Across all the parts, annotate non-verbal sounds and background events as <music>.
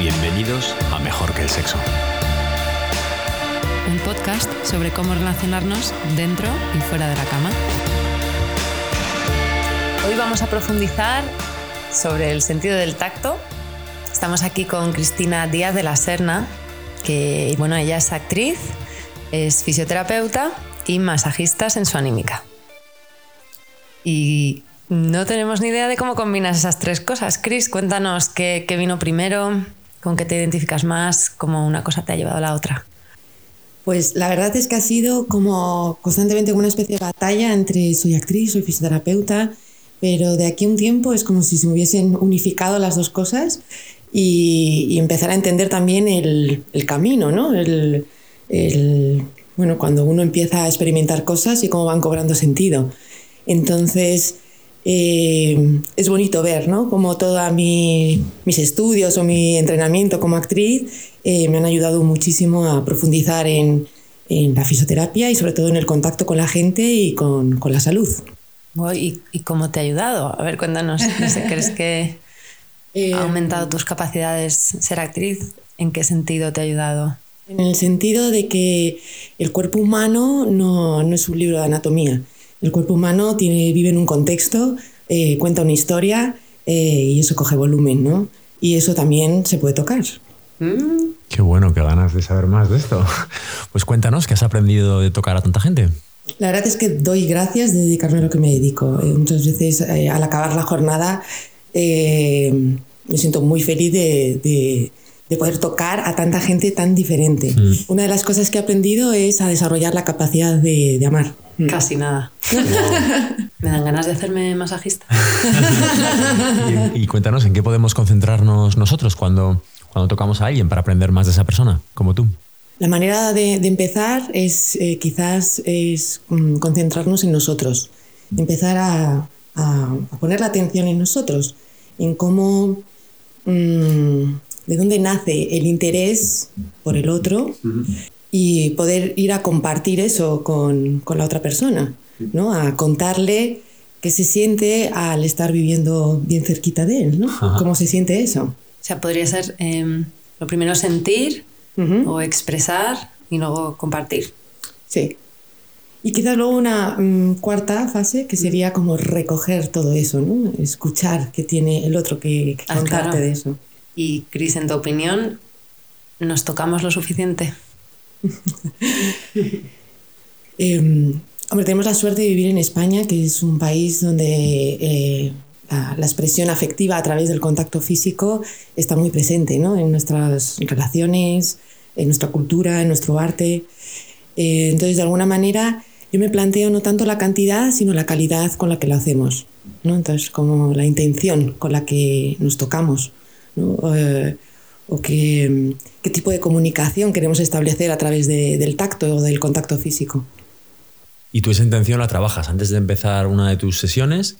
Bienvenidos a Mejor que el Sexo. Un podcast sobre cómo relacionarnos dentro y fuera de la cama. Hoy vamos a profundizar sobre el sentido del tacto. Estamos aquí con Cristina Díaz de la Serna, que bueno, ella es actriz, es fisioterapeuta y masajista sensuanímica. Y no tenemos ni idea de cómo combinas esas tres cosas. Cris, cuéntanos qué vino primero, con qué te identificas más, cómo una cosa te ha llevado a la otra. Pues la verdad es que ha sido como constantemente una especie de batalla entre soy actriz, soy fisioterapeuta, pero de aquí a un tiempo es como si se hubiesen unificado las dos cosas y, empezar a entender también el, camino, ¿no? El, bueno, cuando uno empieza a experimentar cosas y cómo van cobrando sentido. Entonces, eh, es bonito ver, ¿no? Como todos mis estudios o mi entrenamiento como actriz eh, me han ayudado muchísimo a profundizar en, la fisioterapia y sobre todo en el contacto con la gente y con, la salud. ¿Y, cómo te ha ayudado? A ver, cuéntanos, ¿crees que <laughs> eh, ha aumentado tus capacidades ser actriz? ¿En qué sentido te ha ayudado? En el sentido de que el cuerpo humano no, no es un libro de anatomía. El cuerpo humano tiene, vive en un contexto, eh, cuenta una historia y eso coge volumen, ¿no? Y eso también se puede tocar. Qué bueno, qué ganas de saber más de esto. <laughs> Pues cuéntanos, ¿qué has aprendido de tocar a tanta gente? La verdad es que doy gracias de dedicarme a lo que me dedico. Eh, muchas veces eh, al acabar la jornada eh, me siento muy feliz de, poder tocar a tanta gente tan diferente. Mm. Una de las cosas que he aprendido es a desarrollar la capacidad de, amar. Mm. Casi nada. <laughs> me dan ganas de hacerme masajista. <laughs> y cuéntanos, ¿en qué podemos concentrarnos nosotros cuando cuando tocamos a alguien para aprender más de esa persona, como tú? La manera de, empezar es eh, quizás es mm, concentrarnos en nosotros, empezar a, poner la atención en nosotros, en cómo, mm, de dónde nace el interés por el otro y poder ir a compartir eso con, la otra persona, ¿no? a contarle qué se siente al estar viviendo bien cerquita de él, ¿no? ¿Cómo se siente eso? O sea, podría ser em, lo primero sentir o expresar y luego compartir. Sí. Y quizás luego una mm, cuarta fase que sería como recoger todo eso, ¿no? Escuchar qué tiene el otro que, que ah, contarte de eso. Y Cris, en tu opinión, ¿nos tocamos lo suficiente? <laughs> Em, hombre, tenemos la suerte de vivir en España, que es un país donde eh, la, expresión afectiva a través del contacto físico está muy presente ¿no? en nuestras relaciones, en nuestra cultura, en nuestro arte. Eh, entonces, de alguna manera, yo me planteo no tanto la cantidad, sino la calidad con la que lo hacemos. ¿no? Entonces, como la intención con la que nos tocamos. Eh, o qué, qué, tipo de comunicación queremos establecer a través del tacto o del contacto físico. ¿Y tú esa intención la trabajas antes de empezar una de tus sesiones?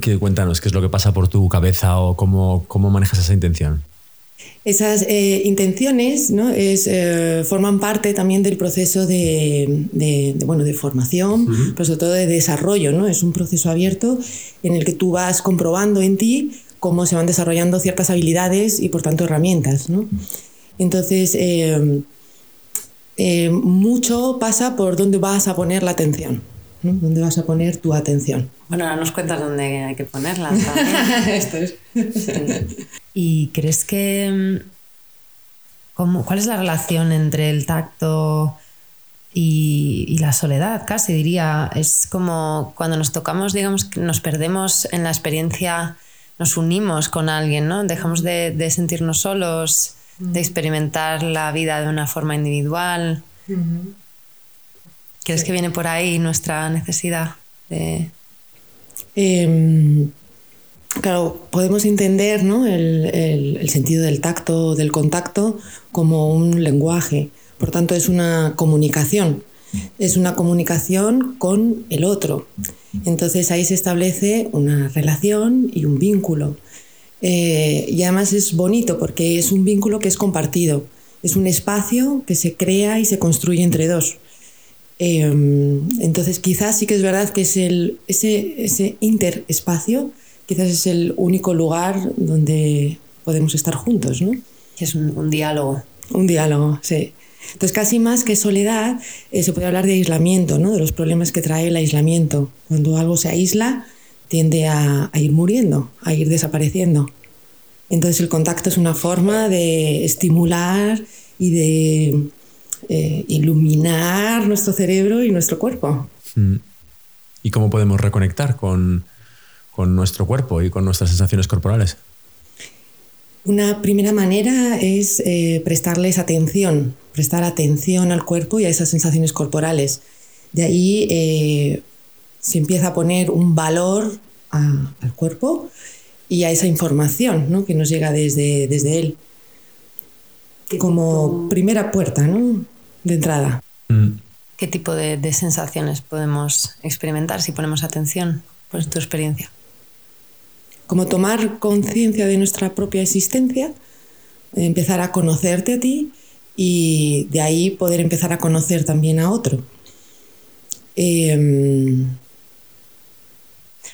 Que cuéntanos, ¿qué es lo que pasa por tu cabeza o cómo, cómo manejas esa intención? Esas eh, intenciones ¿no? es, eh, forman parte también del proceso de, de, bueno, de formación, pero sobre todo de desarrollo. ¿no? Es un proceso abierto en el que tú vas comprobando en ti cómo se van desarrollando ciertas habilidades y por tanto herramientas. ¿no? Entonces, eh, mucho pasa por dónde vas a poner la atención. ¿Dónde vas a poner tu atención? Bueno, ahora nos cuentas dónde hay que ponerla. <laughs> Esto es. ¿Y crees que... Cómo, ¿Cuál es la relación entre el tacto y, la soledad? Casi diría. Es como cuando nos tocamos, digamos, que nos perdemos en la experiencia, nos unimos con alguien, ¿no? Dejamos de, sentirnos solos, de experimentar la vida de una forma individual. ¿Crees que viene por ahí nuestra necesidad de...? Em, claro, podemos entender el, sentido del tacto, del contacto, como un lenguaje. Por tanto, es una comunicación. Es una comunicación con el otro. Entonces ahí se establece una relación y un vínculo. Eh, y además es bonito porque es un vínculo que es compartido. Es un espacio que se crea y se construye entre dos. Em, entonces quizás sí que es verdad que es el, ese, ese interespacio, quizás es el único lugar donde podemos estar juntos, ¿no? Es un, diálogo. Un diálogo, sí. Entonces, casi más que soledad, eh, se puede hablar de aislamiento, ¿no? de los problemas que trae el aislamiento. Cuando algo se aísla, tiende a, ir muriendo, a ir desapareciendo. Entonces, el contacto es una forma de estimular y de eh, iluminar nuestro cerebro y nuestro cuerpo. Mm. ¿Y cómo podemos reconectar con, con nuestro cuerpo y con nuestras sensaciones corporales? Una primera manera es eh, prestarles atención, prestar atención al cuerpo y a esas sensaciones corporales. De ahí eh, se empieza a poner un valor al cuerpo y a esa información que nos llega desde, desde él. Como primera puerta ¿no? de entrada. Mm. ¿Qué tipo de, de sensaciones podemos experimentar si ponemos atención? Pues tu experiencia como tomar conciencia de nuestra propia existencia, empezar a conocerte a ti y de ahí poder empezar a conocer también a otro. Em,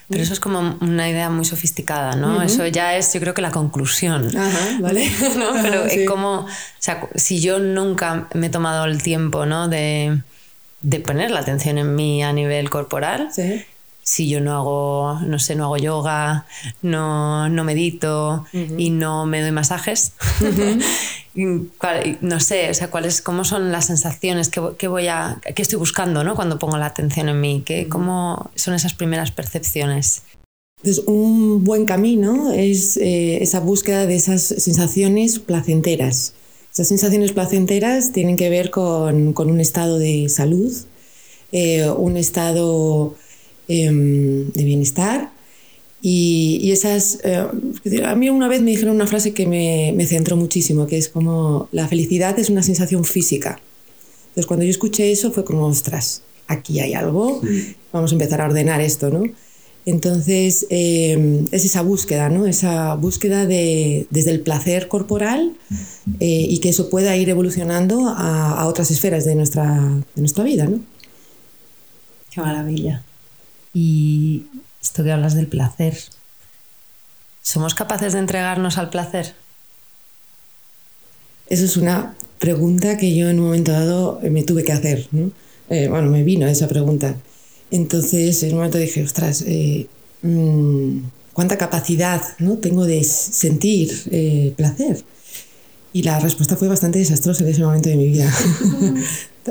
pero eso es como una idea muy sofisticada, ¿no? Eso ya es, yo creo que la conclusión. Ajá, ¿vale? <laughs> Pero es como, o sea, si yo nunca me he tomado el tiempo, ¿no? De, de poner la atención en mí a nivel corporal, ¿Sí? Si yo no hago, no sé, no hago yoga, no, no medito y no me doy masajes, <laughs> no sé, o sea, cuáles, cómo son las sensaciones que, voy a, que estoy buscando, ¿no? Cuando pongo la atención en mí, que, cómo son esas primeras percepciones. Entonces, un buen camino es eh, esa búsqueda de esas sensaciones placenteras. Esas sensaciones placenteras tienen que ver con, con un estado de salud, eh, un estado Em, de bienestar. Y, esas, eh, a mí una vez me dijeron una frase que me, me, centró muchísimo, que es como la felicidad es una sensación física. Entonces cuando yo escuché eso fue como, ostras, aquí hay algo, vamos a empezar a ordenar esto, ¿no? Entonces em, es esa búsqueda, ¿no? Esa búsqueda de, desde el placer corporal eh, y que eso pueda ir evolucionando a, a, otras esferas de nuestra, de nuestra vida, ¿no? Qué maravilla. Y esto que hablas del placer, ¿somos capaces de entregarnos al placer? Eso es una pregunta que yo en un momento dado me tuve que hacer. Eh, bueno, me vino esa pregunta. Entonces, en un momento dije, ostras, eh, mm, ¿cuánta capacidad ¿no? tengo de sentir eh, placer? Y la respuesta fue bastante desastrosa en ese momento de mi vida. <laughs>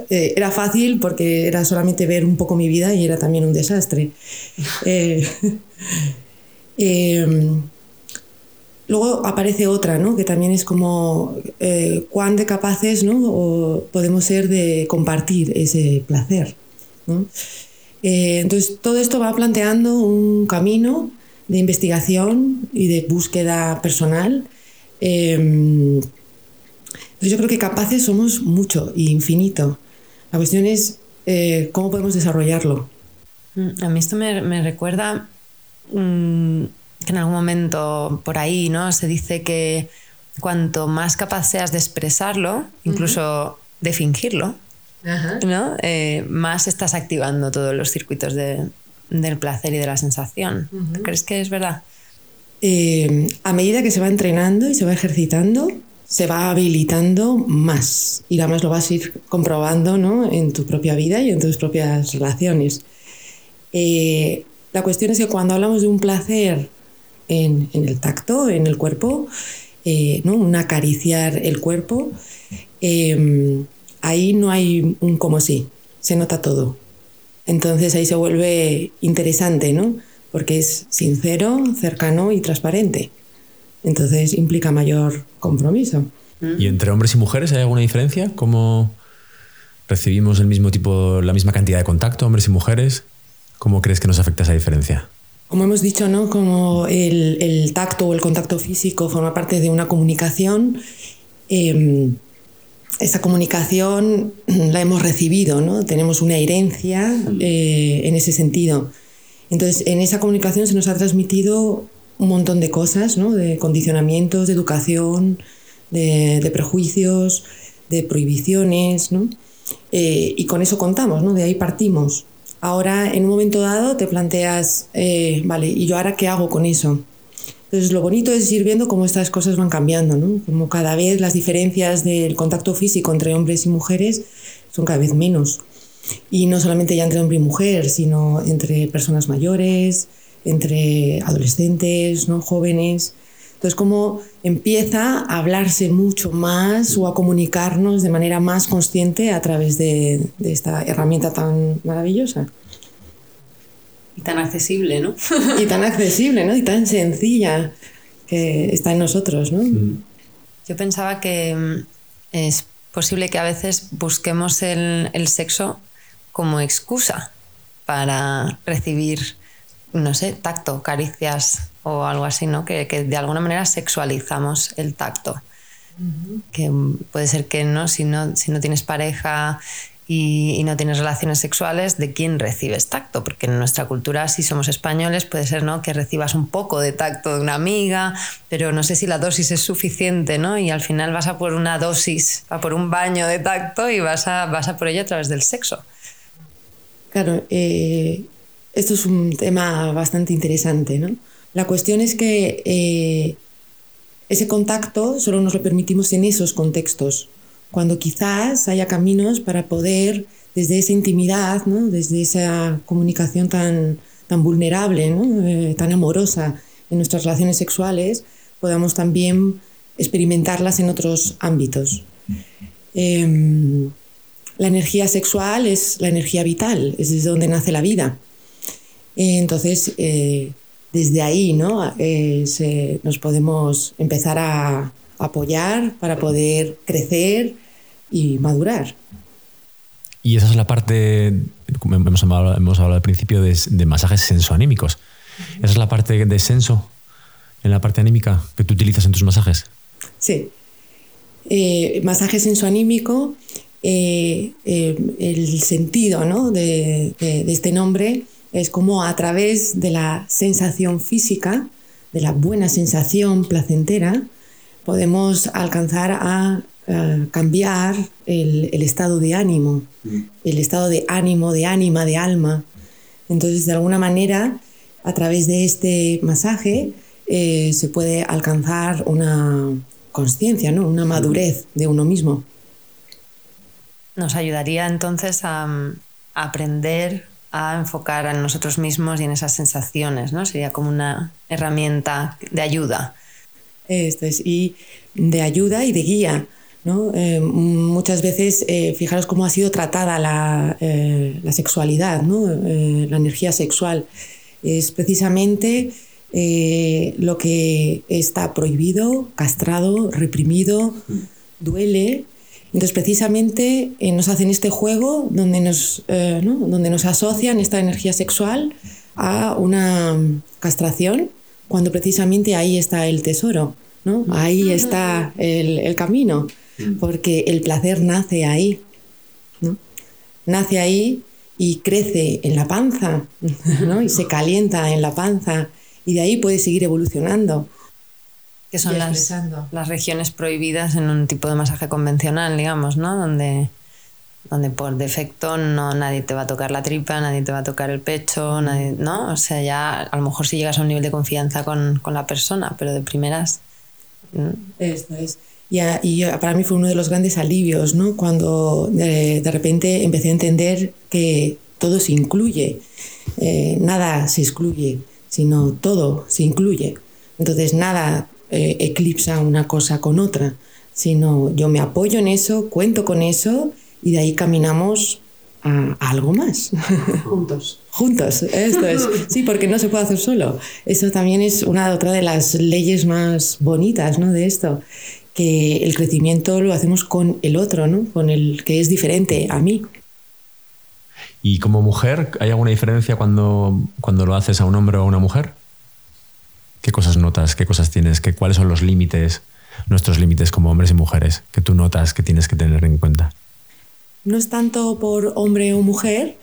Eh, era fácil porque era solamente ver un poco mi vida y era también un desastre. <laughs> Eh, <laughs> em, luego aparece otra, ¿no? que también es como eh, cuán de capaces ¿no? podemos ser de compartir ese placer. entonces, todo esto va planteando un camino de investigación y de búsqueda personal. Em, entonces, yo creo que capaces somos mucho e infinito. La cuestión es eh, cómo podemos desarrollarlo. Mm, a mí esto me, recuerda mm, que en algún momento por ahí ¿no? se dice que cuanto más capaz seas de expresarlo, incluso de fingirlo, ¿no? Eh, más estás activando todos los circuitos del placer y de la sensación. ¿Crees que es verdad? Eh, a medida que se va entrenando y se va ejercitando, se va habilitando más y además lo vas a ir comprobando ¿no? en tu propia vida y en tus propias relaciones. Eh, la cuestión es que cuando hablamos de un placer en, el tacto, en el cuerpo, eh, ¿no? un acariciar el cuerpo, em, ahí no hay un como sí, se nota todo. Entonces ahí se vuelve interesante, ¿no? porque es sincero, cercano y transparente. Entonces implica mayor compromiso. ¿Y entre hombres y mujeres hay alguna diferencia? ¿Cómo recibimos el mismo tipo, la misma cantidad de contacto, hombres y mujeres? ¿Cómo crees que nos afecta esa diferencia? Como hemos dicho, ¿no? Como el, tacto o el contacto físico forma parte de una comunicación, em, esa comunicación la hemos recibido, ¿no? Tenemos una herencia eh, en ese sentido. Entonces, en esa comunicación se nos ha transmitido un montón de cosas, ¿no? de condicionamientos, de educación, de, prejuicios, de prohibiciones, ¿no? Eh, y con eso contamos, ¿no? de ahí partimos. Ahora, en un momento dado, te planteas, eh, vale, ¿y yo ahora qué hago con eso? Entonces, lo bonito es ir viendo cómo estas cosas van cambiando, ¿no? Como cada vez las diferencias del contacto físico entre hombres y mujeres son cada vez menos. Y no solamente ya entre hombre y mujer, sino entre personas mayores, entre adolescentes, ¿no? jóvenes. Entonces, cómo empieza a hablarse mucho más o a comunicarnos de manera más consciente a través de, de esta herramienta tan maravillosa. Y tan accesible, ¿no? <laughs> y tan accesible, ¿no? Y tan sencilla que está en nosotros, ¿no? Yo pensaba que mm, es posible que a veces busquemos el, el sexo como excusa para recibir, no sé, tacto, caricias o algo así, ¿no? Que, que de alguna manera sexualizamos el tacto. Que puede ser que no si, no, si no tienes pareja y, y, no tienes relaciones sexuales, ¿de quién recibes tacto? Porque en nuestra cultura, si somos españoles, puede ser ¿no? que recibas un poco de tacto de una amiga, pero no sé si la dosis es suficiente, ¿no? Y al final vas a por una dosis, a por un baño de tacto y vas a, vas a por ello a través del sexo. Claro, eh, esto es un tema bastante interesante, ¿no? La cuestión es que eh, ese contacto solo nos lo permitimos en esos contextos cuando quizás haya caminos para poder, desde esa intimidad, ¿no? desde esa comunicación tan, tan vulnerable, eh, tan amorosa en nuestras relaciones sexuales, podamos también experimentarlas en otros ámbitos. Eh, la energía sexual es la energía vital, es desde donde nace la vida. Entonces, eh, desde ahí ¿no? Eh, se, nos podemos empezar a apoyar para poder crecer y madurar. Y esa es la parte, hemos hablado, hemos hablado al principio, de, de masajes sensoanímicos. Esa es la parte de senso, en la parte anímica, que tú utilizas en tus masajes. Sí. Eh, masaje sensoanímico, eh, eh, el sentido ¿no? de, de, de este nombre es como a través de la sensación física, de la buena sensación placentera, podemos alcanzar a Uh, cambiar el, el, estado de ánimo, mm. el estado de ánimo, de ánima, de alma. Entonces, de alguna manera, a través de este masaje, eh, se puede alcanzar una conciencia, ¿no? una madurez de uno mismo. Nos ayudaría entonces a, a, aprender a enfocar en nosotros mismos y en esas sensaciones, ¿no? Sería como una herramienta de ayuda. Esto es, y de ayuda y de guía ¿no? Eh, muchas veces, eh, fijaros cómo ha sido tratada la, eh, la sexualidad, ¿no? La energía sexual. Es precisamente lo que está prohibido, castrado, reprimido, duele. Entonces, precisamente nos hacen este juego donde nos, ¿no? donde nos asocian esta energía sexual a una castración, cuando precisamente ahí está el tesoro, ¿no? ahí está el, el camino porque el placer nace ahí, ¿no? Nace ahí y crece en la panza, <laughs> ¿no? Y se calienta en la panza y de ahí puede seguir evolucionando. Que son las, las, regiones prohibidas en un tipo de masaje convencional, digamos, ¿no? Donde, donde por defecto no, nadie te va a tocar la tripa, nadie te va a tocar el pecho, nadie, ¿no? O sea, ya a lo mejor si llegas a un nivel de confianza con, con la persona, pero de primeras... Esto es. Y, a, y, para mí fue uno de los grandes alivios, ¿no? Cuando de, de repente empecé a entender que todo se incluye, eh, nada se excluye, sino todo se incluye. Entonces nada eh, eclipsa una cosa con otra, sino yo me apoyo en eso, cuento con eso y de ahí caminamos a, a algo más. <laughs> Juntos. Juntos, esto es. <laughs> Sí, porque no se puede hacer solo. Eso también es una otra de las leyes más bonitas ¿no? de esto que el crecimiento lo hacemos con el otro, ¿no? con el que es diferente a mí. ¿Y como mujer, hay alguna diferencia cuando, cuando lo haces a un hombre o a una mujer? ¿Qué cosas notas? ¿Qué cosas tienes? ¿Qué, ¿Cuáles son los límites, nuestros límites como hombres y mujeres, que tú notas que tienes que tener en cuenta? No es tanto por hombre o mujer,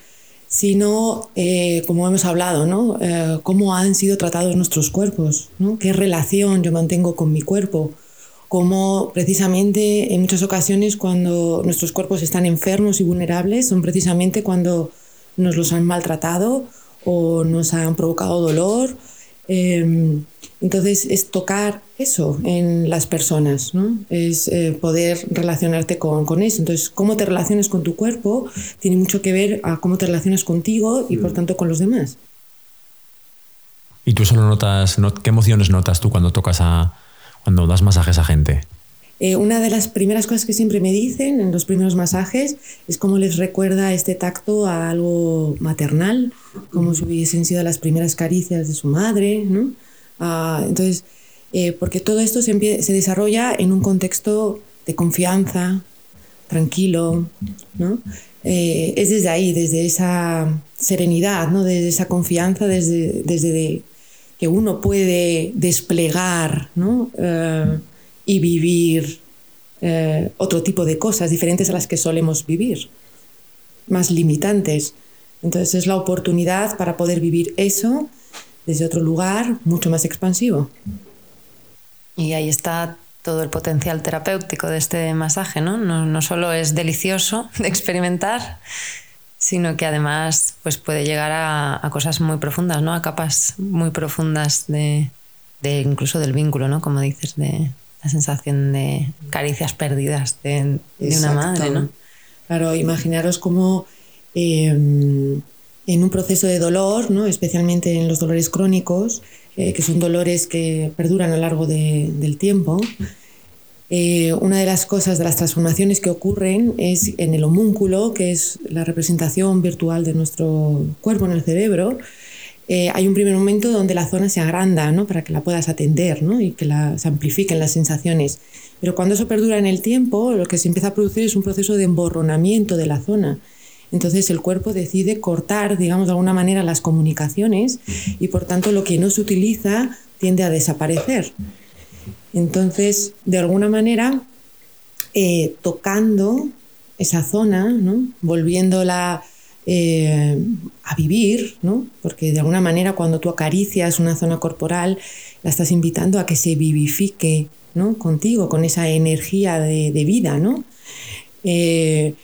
sino, eh, como hemos hablado, ¿no? Eh, cómo han sido tratados nuestros cuerpos, ¿no? qué relación yo mantengo con mi cuerpo, cómo precisamente en muchas ocasiones cuando nuestros cuerpos están enfermos y vulnerables son precisamente cuando nos los han maltratado o nos han provocado dolor Em, entonces es tocar eso en las personas, ¿no? es eh, poder relacionarte con, con, eso. Entonces, cómo te relacionas con tu cuerpo tiene mucho que ver a cómo te relacionas contigo y por mm. tanto con los demás. ¿Y tú solo notas, qué emociones notas tú cuando tocas a, cuando das masajes a gente? Eh, una de las primeras cosas que siempre me dicen en los primeros masajes es cómo les recuerda este tacto a algo maternal, como si hubiesen sido las primeras caricias de su madre, ¿no? Ah, entonces, eh, porque todo esto se, se, desarrolla en un contexto de confianza, tranquilo, ¿no? Eh, es desde ahí, desde esa serenidad, ¿no? desde esa confianza, desde, desde que uno puede desplegar ¿no? y vivir eh, otro tipo de cosas diferentes a las que solemos vivir, más limitantes. Entonces es la oportunidad para poder vivir eso desde otro lugar mucho más expansivo. Y ahí está todo el potencial terapéutico de este masaje, ¿no? No, no solo es delicioso <laughs> de experimentar, sino que además pues, puede llegar a, a, cosas muy profundas, ¿no? A capas muy profundas de, de incluso del vínculo, ¿no? Como dices, de, la sensación de caricias perdidas de, una madre, ¿no? Claro, imaginaros cómo em, en un proceso de dolor, ¿no? especialmente en los dolores crónicos, eh, que son dolores que perduran a lo largo del tiempo, eh, una de las cosas, de las transformaciones que ocurren es en el homúnculo, que es la representación virtual de nuestro cuerpo en el cerebro, eh, hay un primer momento donde la zona se agranda ¿no? para que la puedas atender ¿no? y que la, se amplifiquen las sensaciones. Pero cuando eso perdura en el tiempo, lo que se empieza a producir es un proceso de emborronamiento de la zona. Entonces el cuerpo decide cortar, digamos, de alguna manera las comunicaciones y por tanto lo que no se utiliza tiende a desaparecer. Entonces, de alguna manera, eh, tocando esa zona, ¿no? volviéndola eh, a vivir, ¿no? porque de alguna manera cuando tú acaricias una zona corporal, la estás invitando a que se vivifique ¿no? contigo, con esa energía de, vida. ¿no? Eh,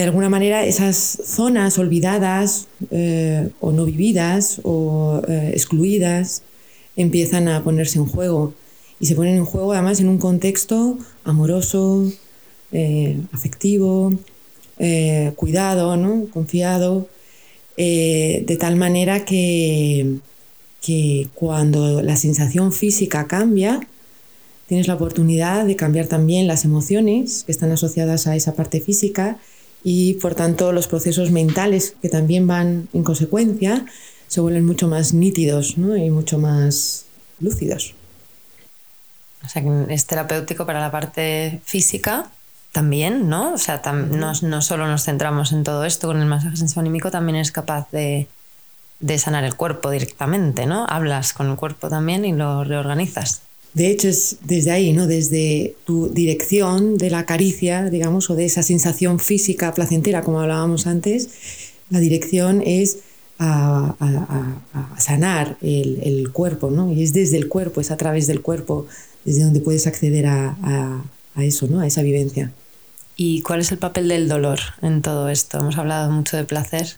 de alguna manera esas zonas olvidadas eh, o no vividas o excluidas empiezan a ponerse en juego y se ponen en juego además en un contexto amoroso, afectivo, eh, cuidado, ¿no? confiado, eh, de tal manera que, que cuando la sensación física cambia, tienes la oportunidad de cambiar también las emociones que están asociadas a esa parte física y por tanto los procesos mentales que también van en consecuencia se vuelven mucho más nítidos y mucho más lúcidos. O sea que es terapéutico para la parte física, también, ¿no? O sea, no, no, solo nos centramos en todo esto, con el masaje sensoanímico también es capaz de, de, sanar el cuerpo directamente, ¿no? Hablas con el cuerpo también y lo reorganizas. De hecho, es desde ahí, ¿no? Desde tu dirección de la caricia, digamos, o de esa sensación física placentera, como hablábamos antes, la dirección es a, sanar el, el, cuerpo, ¿no? Y es desde el cuerpo, es a través del cuerpo, desde donde puedes acceder a, a eso, ¿no? A esa vivencia. ¿Y cuál es el papel del dolor en todo esto? Hemos hablado mucho de placer,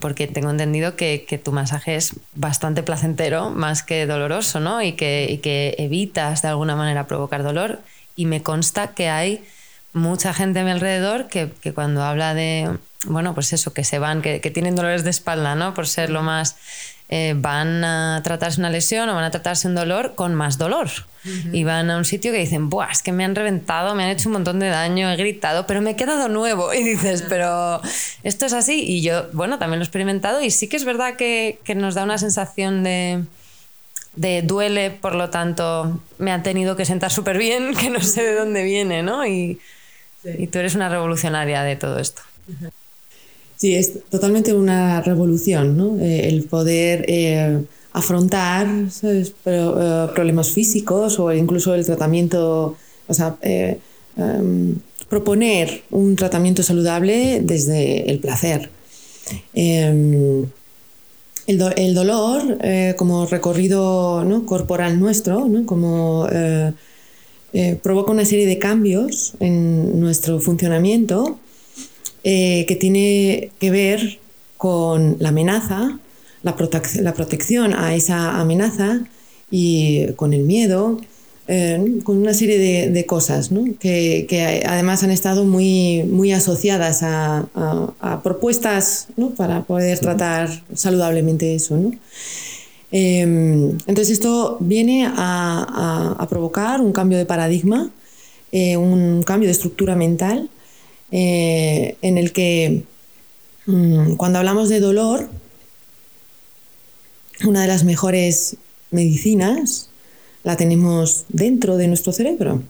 porque tengo entendido que, tu masaje es bastante placentero, más que doloroso, ¿no? Y que, que, evitas de alguna manera provocar dolor. Y me consta que hay mucha gente a mi alrededor que, cuando habla de, bueno, pues eso, que se van, que, que tienen dolores de espalda, ¿no? Por ser lo más eh, van a tratarse una lesión o van a tratarse un dolor con más dolor. Y van a un sitio que dicen, Buah, es que me han reventado, me han hecho un montón de daño, he gritado, pero me he quedado nuevo. <laughs> Y dices, pero esto es así. Y yo, bueno, también lo he experimentado y sí que es verdad que, que nos da una sensación de, de duele, por lo tanto, me han tenido que sentar súper bien, <laughs> que no sé de dónde viene, ¿no? Y, y tú eres una revolucionaria de todo esto. Sí, es totalmente una revolución, ¿no? Eh, el poder eh, afrontar eh, problemas físicos o incluso el tratamiento, o sea, em, proponer un tratamiento saludable desde el placer. Em, el, dolor como recorrido corporal nuestro, ¿no? como provoca una serie de cambios en nuestro funcionamiento eh, que tiene que ver con la amenaza, la, protección a esa amenaza y con el miedo, eh, con una serie de, cosas que, además han estado muy, muy asociadas a, propuestas para poder tratar saludablemente eso. Em, entonces esto viene a, provocar un cambio de paradigma, eh, un cambio de estructura mental, eh, en el que mm, cuando hablamos de dolor, una de las mejores medicinas la tenemos dentro de nuestro cerebro.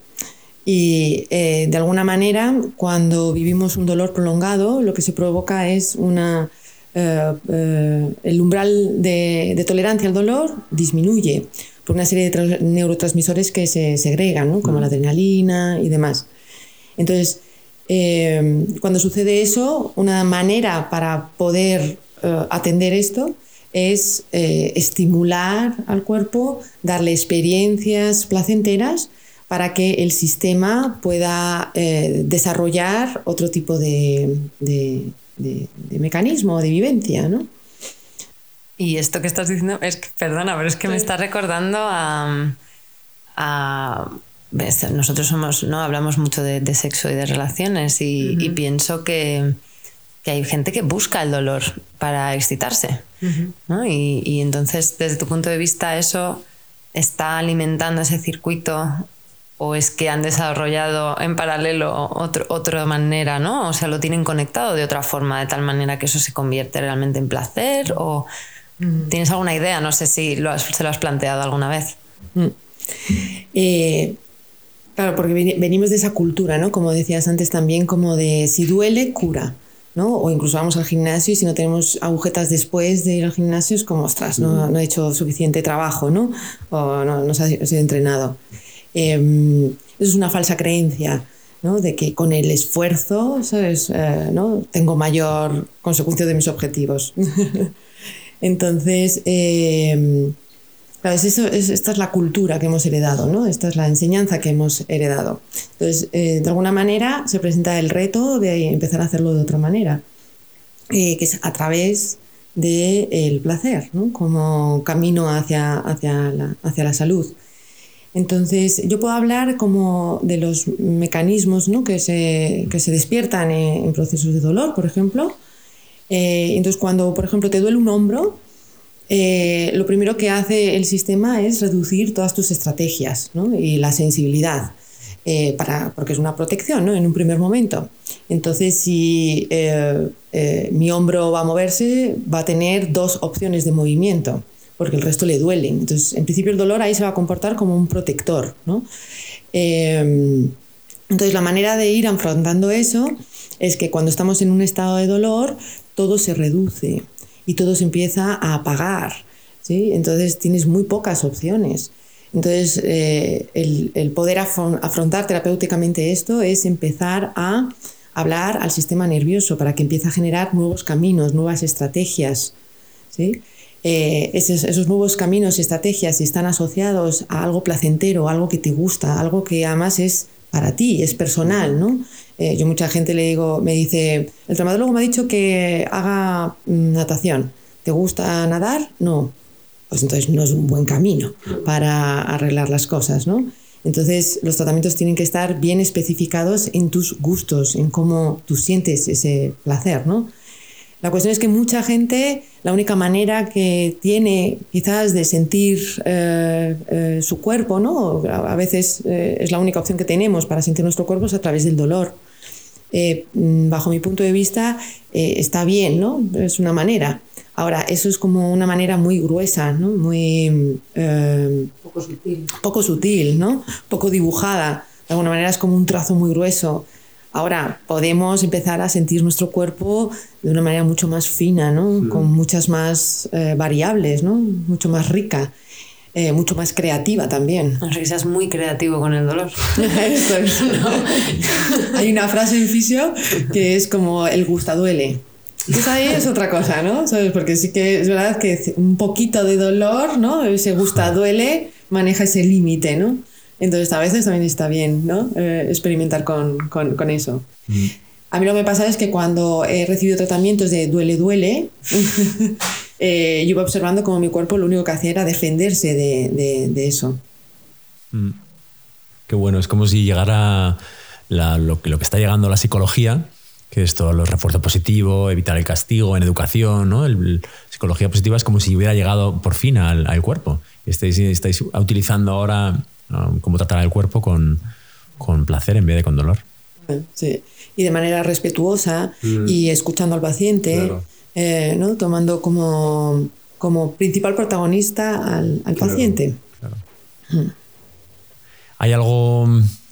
Y eh, de alguna manera, cuando vivimos un dolor prolongado, lo que se provoca es una... Eh, eh, el umbral de, tolerancia al dolor disminuye por una serie de neurotransmisores que se segregan, como la adrenalina y demás. Entonces, cuando sucede eso, una manera para poder atender esto es eh, estimular al cuerpo, darle experiencias placenteras para que el sistema pueda eh, desarrollar otro tipo de, mecanismo de vivencia, ¿no? Y esto que estás diciendo es que, perdona, pero es que me está recordando a, nosotros somos, ¿no? Hablamos mucho de, sexo y de relaciones y pienso que que hay gente que busca el dolor para excitarse. ¿no? y, entonces, desde tu punto de vista, ¿eso está alimentando ese circuito o es que han desarrollado en paralelo otro, otra manera, ¿no? O sea, lo tienen conectado de otra forma, de tal manera que eso se convierte realmente en placer o... ¿Tienes alguna idea? No sé si lo se lo has planteado alguna vez. Mm. Eh, claro, porque venimos de esa cultura, ¿no? Como decías antes también, como de si duele, cura. O incluso vamos al gimnasio y si no tenemos agujetas después de ir al gimnasio es como, ostras, no, no he hecho suficiente trabajo, ¿no? O no, no se ha sido entrenado. Em, eso es una falsa creencia, ¿no? De que con el esfuerzo, ¿sabes? Eh, ¿no? Tengo mayor consecuencia de mis objetivos. <laughs> Entonces, eh, eso, esta es la cultura que hemos heredado, ¿no? Esta es la enseñanza que hemos heredado. Entonces, eh, de alguna manera se presenta el reto de empezar a hacerlo de otra manera, eh, que es a través del placer, ¿no? Como camino hacia, hacia, la, hacia la salud. Entonces, yo puedo hablar como de los mecanismos ¿no? que, se, que se despiertan en, procesos de dolor, por ejemplo. Eh, entonces, cuando, por ejemplo, te duele un hombro, eh, lo primero que hace el sistema es reducir todas tus estrategias y la sensibilidad, eh, para, porque es una protección ¿no? en un primer momento. Entonces, si eh, mi hombro va a moverse, va a tener dos opciones de movimiento, porque el resto le duele. Entonces, en principio el dolor ahí se va a comportar como un protector. entonces, la manera de ir afrontando eso es que cuando estamos en un estado de dolor, todo se reduce y todo se empieza a apagar. ¿sí? Entonces tienes muy pocas opciones. Entonces, eh, el, poder afrontar terapéuticamente esto es empezar a hablar al sistema nervioso para que empiece a generar nuevos caminos, nuevas estrategias. ¿sí? Eh, esos, nuevos caminos y estrategias, están asociados a algo placentero, algo que te gusta, algo que además es para ti, es personal, ¿no? Eh, yo mucha gente le digo, me dice, el traumatólogo me ha dicho que haga natación. ¿Te gusta nadar? No. Pues entonces no es un buen camino para arreglar las cosas, ¿no? Entonces los tratamientos tienen que estar bien especificados en tus gustos, en cómo tú sientes ese placer, ¿no? La cuestión es que mucha gente, la única manera que tiene quizás de sentir eh, eh, su cuerpo, ¿no? a veces es la única opción que tenemos para sentir nuestro cuerpo es a través del dolor. Bajo mi punto de vista está bien, ¿no? Es una manera. Ahora, eso es como una manera muy gruesa, ¿no? Muy... poco sutil. Poco sutil, ¿no? Poco dibujada. De alguna manera es como un trazo muy grueso. Ahora podemos empezar a sentir nuestro cuerpo de una manera mucho más fina, ¿no? con muchas más eh, variables, ¿no? mucho más rica. Eh, mucho más creativa también. O sea, que seas muy creativo con el dolor. <laughs> Eso es. <laughs> <laughs> Hay una frase en fisio que es como el gusta duele. Pues ahí es otra cosa, ¿no? ¿Sabes? Porque sí que es verdad que un poquito de dolor, ¿no? Ese gusta duele maneja ese límite, ¿no? Entonces a veces también está bien ¿no? Eh, experimentar con, con, eso. Mm. A mí lo que me pasa es que cuando he recibido tratamientos de duele, duele, eh, yo iba observando como mi cuerpo lo único que hacía era defenderse de, eso. Mm. Qué bueno, es como si llegara lo, que está llegando a la psicología, que es todo el refuerzo positivo, evitar el castigo en educación, ¿no? El, psicología positiva es como si hubiera llegado por fin al, cuerpo. Estáis, estáis utilizando ahora um, cómo tratar al cuerpo con, con placer en vez de con dolor. Sí y de manera respetuosa mm. y escuchando al paciente, eh, ¿no? tomando como, como principal protagonista al, paciente. Mm. ¿Hay algo,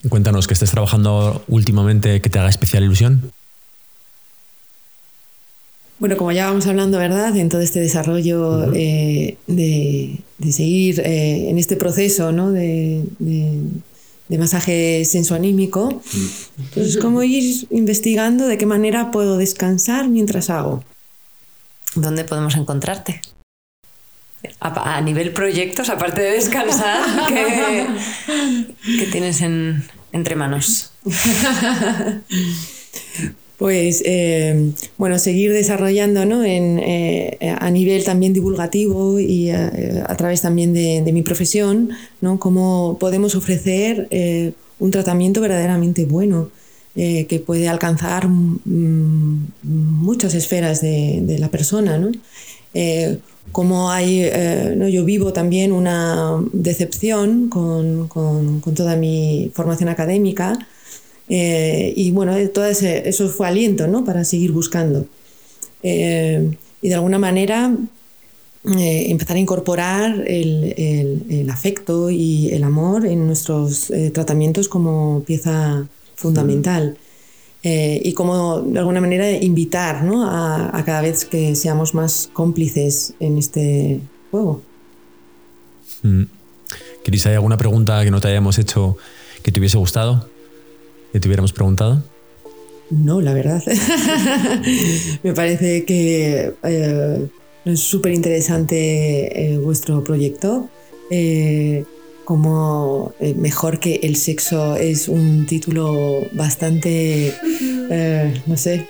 cuéntanos, que estés trabajando últimamente que te haga especial ilusión? Bueno, como ya vamos hablando, ¿verdad? En todo este desarrollo eh, de, seguir eh, en este proceso ¿no? de de masaje sensoanímico. Entonces, como ir investigando de qué manera puedo descansar mientras hago. ¿Dónde podemos encontrarte? A, nivel proyectos, aparte de descansar, <laughs> ¿qué, tienes entre manos? pues eh, bueno, seguir desarrollando ¿no? en, eh, a nivel también divulgativo y eh, a, través también de, mi profesión, ¿no? cómo podemos ofrecer un tratamiento verdaderamente bueno que puede alcanzar mm, muchas esferas de, la persona. ¿no? como hay, ¿no? yo vivo también una decepción con, con, con toda mi formación académica, eh, y bueno, todo eso fue aliento ¿no? para seguir buscando. Eh, y de alguna manera eh, empezar a incorporar el, afecto y el amor en nuestros tratamientos como pieza fundamental. y como de alguna manera invitar ¿no? a, cada vez que seamos más cómplices en este juego. Mm. Cris, ¿hay alguna pregunta que no te hayamos hecho que te hubiese gustado? que te hubiéramos preguntado? No, la verdad. <laughs> Me parece que eh, es súper interesante eh, vuestro proyecto. Eh, como mejor que el sexo es un título bastante, no sé,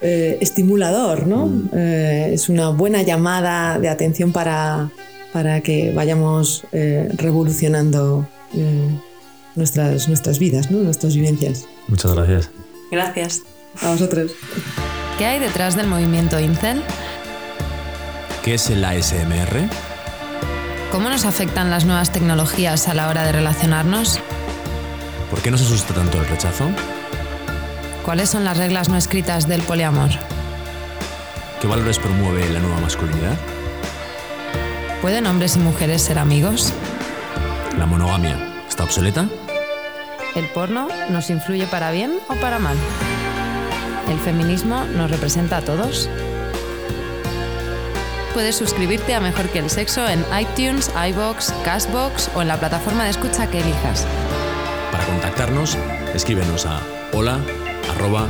estimulador, ¿no? Mm. es una buena llamada de atención para, para que vayamos revolucionando nuestras, nuestras vidas, ¿no? nuestras vivencias. Muchas gracias. Gracias. A vosotros. ¿Qué hay detrás del movimiento Incel? ¿Qué es el ASMR? ¿Cómo nos afectan las nuevas tecnologías a la hora de relacionarnos? ¿Por qué nos asusta tanto el rechazo? ¿Cuáles son las reglas no escritas del poliamor? ¿Qué valores promueve la nueva masculinidad? ¿Pueden hombres y mujeres ser amigos? La monogamia ¿Está obsoleta? ¿El porno nos influye para bien o para mal? ¿El feminismo nos representa a todos? Puedes suscribirte a Mejor que el Sexo en iTunes, iBox, Castbox o en la plataforma de escucha que elijas. Para contactarnos, escríbenos a hola arroba.